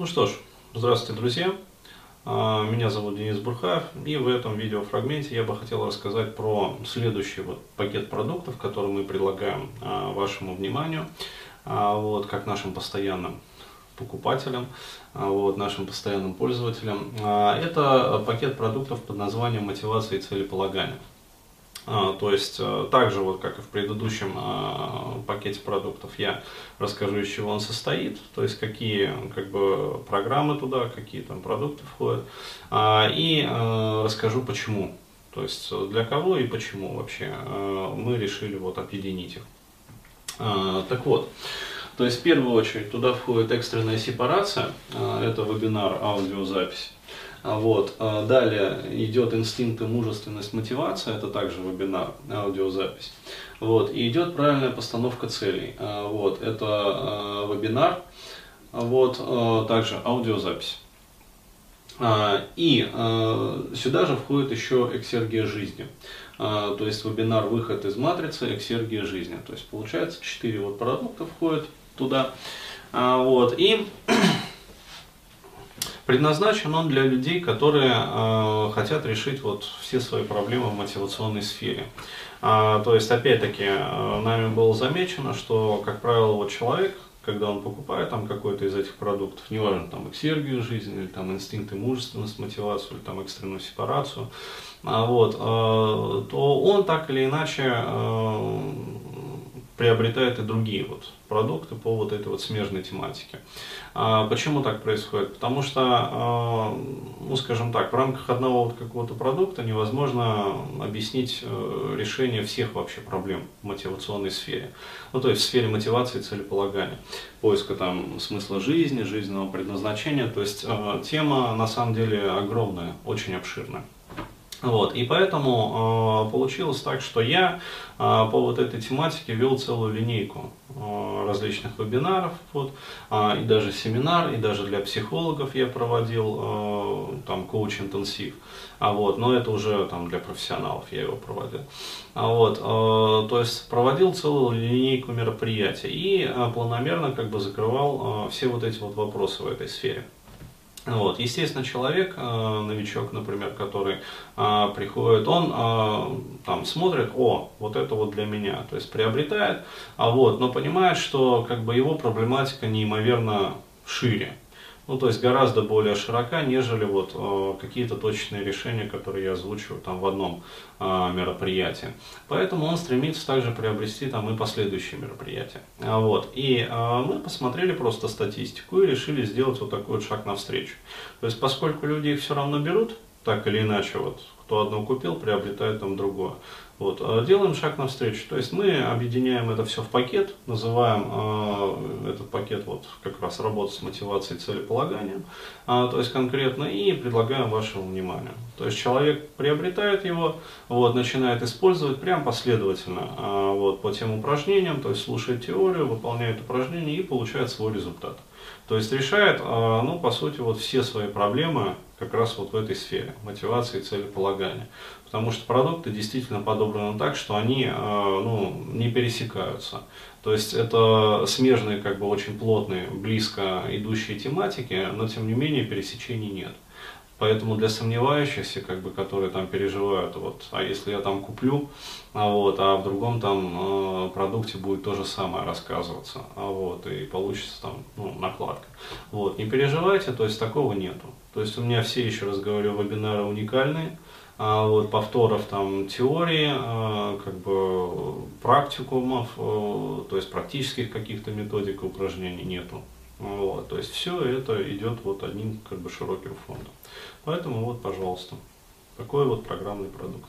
Ну что ж, здравствуйте, друзья. А, меня зовут Денис Бурхаев, и в этом видеофрагменте я бы хотел рассказать про следующий вот пакет продуктов, который мы предлагаем а, вашему вниманию, а, вот, как нашим постоянным покупателям, вот, нашим постоянным пользователям. Это пакет продуктов под названием «Мотивация и целеполагание». А, то есть, э, также вот как и в предыдущем а, пакете продуктов, я расскажу, из чего он состоит, то есть какие как бы, программы туда, какие там продукты входят, а, и э, расскажу почему, то есть для кого и почему вообще э, мы решили вот объединить их. Так вот, то есть в первую очередь туда входит экстренная сепарация, это вебинар, аудиозапись. А вот. А далее идет инстинкт и мужественность, мотивация, это также вебинар, аудиозапись. Вот. И идет правильная постановка целей. А вот. Это вебинар, вот. также аудиозапись. И сюда же входит еще эксергия жизни. То есть вебинар «Выход из матрицы», эксергия жизни. То есть получается 4 вот продукта входят туда. Вот. И Предназначен он для людей, которые э, хотят решить вот все свои проблемы в мотивационной сфере. А, то есть, опять-таки, э, нами было замечено, что, как правило, вот человек, когда он покупает там какой-то из этих продуктов, неважно, там, эксергию жизни, или там инстинкт и мужественность, мотивацию, или там экстренную сепарацию, а, вот, э, то он так или иначе э, приобретает и другие вот продукты по вот этой вот смежной тематике. А почему так происходит? Потому что, а, ну скажем так, в рамках одного вот какого-то продукта невозможно объяснить э, решение всех вообще проблем в мотивационной сфере. Ну то есть в сфере мотивации и целеполагания, поиска там смысла жизни, жизненного предназначения. То есть э, тема на самом деле огромная, очень обширная. Вот, и поэтому э, получилось так, что я э, по вот этой тематике вел целую линейку э, различных вебинаров, вот, э, и даже семинар, и даже для психологов я проводил э, там коуч-интенсив, а вот, но это уже там для профессионалов я его проводил. А вот, э, то есть проводил целую линейку мероприятий и э, планомерно как бы закрывал э, все вот эти вот вопросы в этой сфере. Вот. Естественно, человек, э, новичок, например, который э, приходит, он э, там смотрит, о, вот это вот для меня, то есть приобретает, а вот, но понимает, что как бы его проблематика неимоверно шире ну, то есть гораздо более широка, нежели вот э, какие-то точные решения, которые я озвучиваю там в одном э, мероприятии. Поэтому он стремится также приобрести там и последующие мероприятия. А, вот. И э, мы посмотрели просто статистику и решили сделать вот такой вот шаг навстречу. То есть поскольку люди их все равно берут, так или иначе, вот кто одно купил, приобретает там другое. Вот, а делаем шаг навстречу. То есть мы объединяем это все в пакет, называем э, этот пакет вот как раз работа с мотивацией целеполаганием, э, то есть конкретно, и предлагаем вашему вниманию. То есть человек приобретает его, вот, начинает использовать прям последовательно э, вот, по тем упражнениям, то есть слушает теорию, выполняет упражнения и получает свой результат. То есть решает, ну, по сути, вот все свои проблемы как раз вот в этой сфере, мотивации и целеполагания. Потому что продукты действительно подобраны так, что они ну, не пересекаются. То есть это смежные, как бы очень плотные, близко идущие тематики, но тем не менее пересечений нет. Поэтому для сомневающихся, как бы, которые там переживают, вот, а если я там куплю, а, вот, а в другом там э, продукте будет то же самое рассказываться, а, вот, и получится там ну, накладка. Вот, не переживайте, то есть такого нету. То есть у меня все, еще раз говорю, вебинары уникальные, а, вот, повторов там теории, а, как бы практикумов, а, то есть практических каких-то методик упражнений нету. Вот, то есть все это идет вот одним как бы широким фондом. Поэтому вот, пожалуйста, такой вот программный продукт.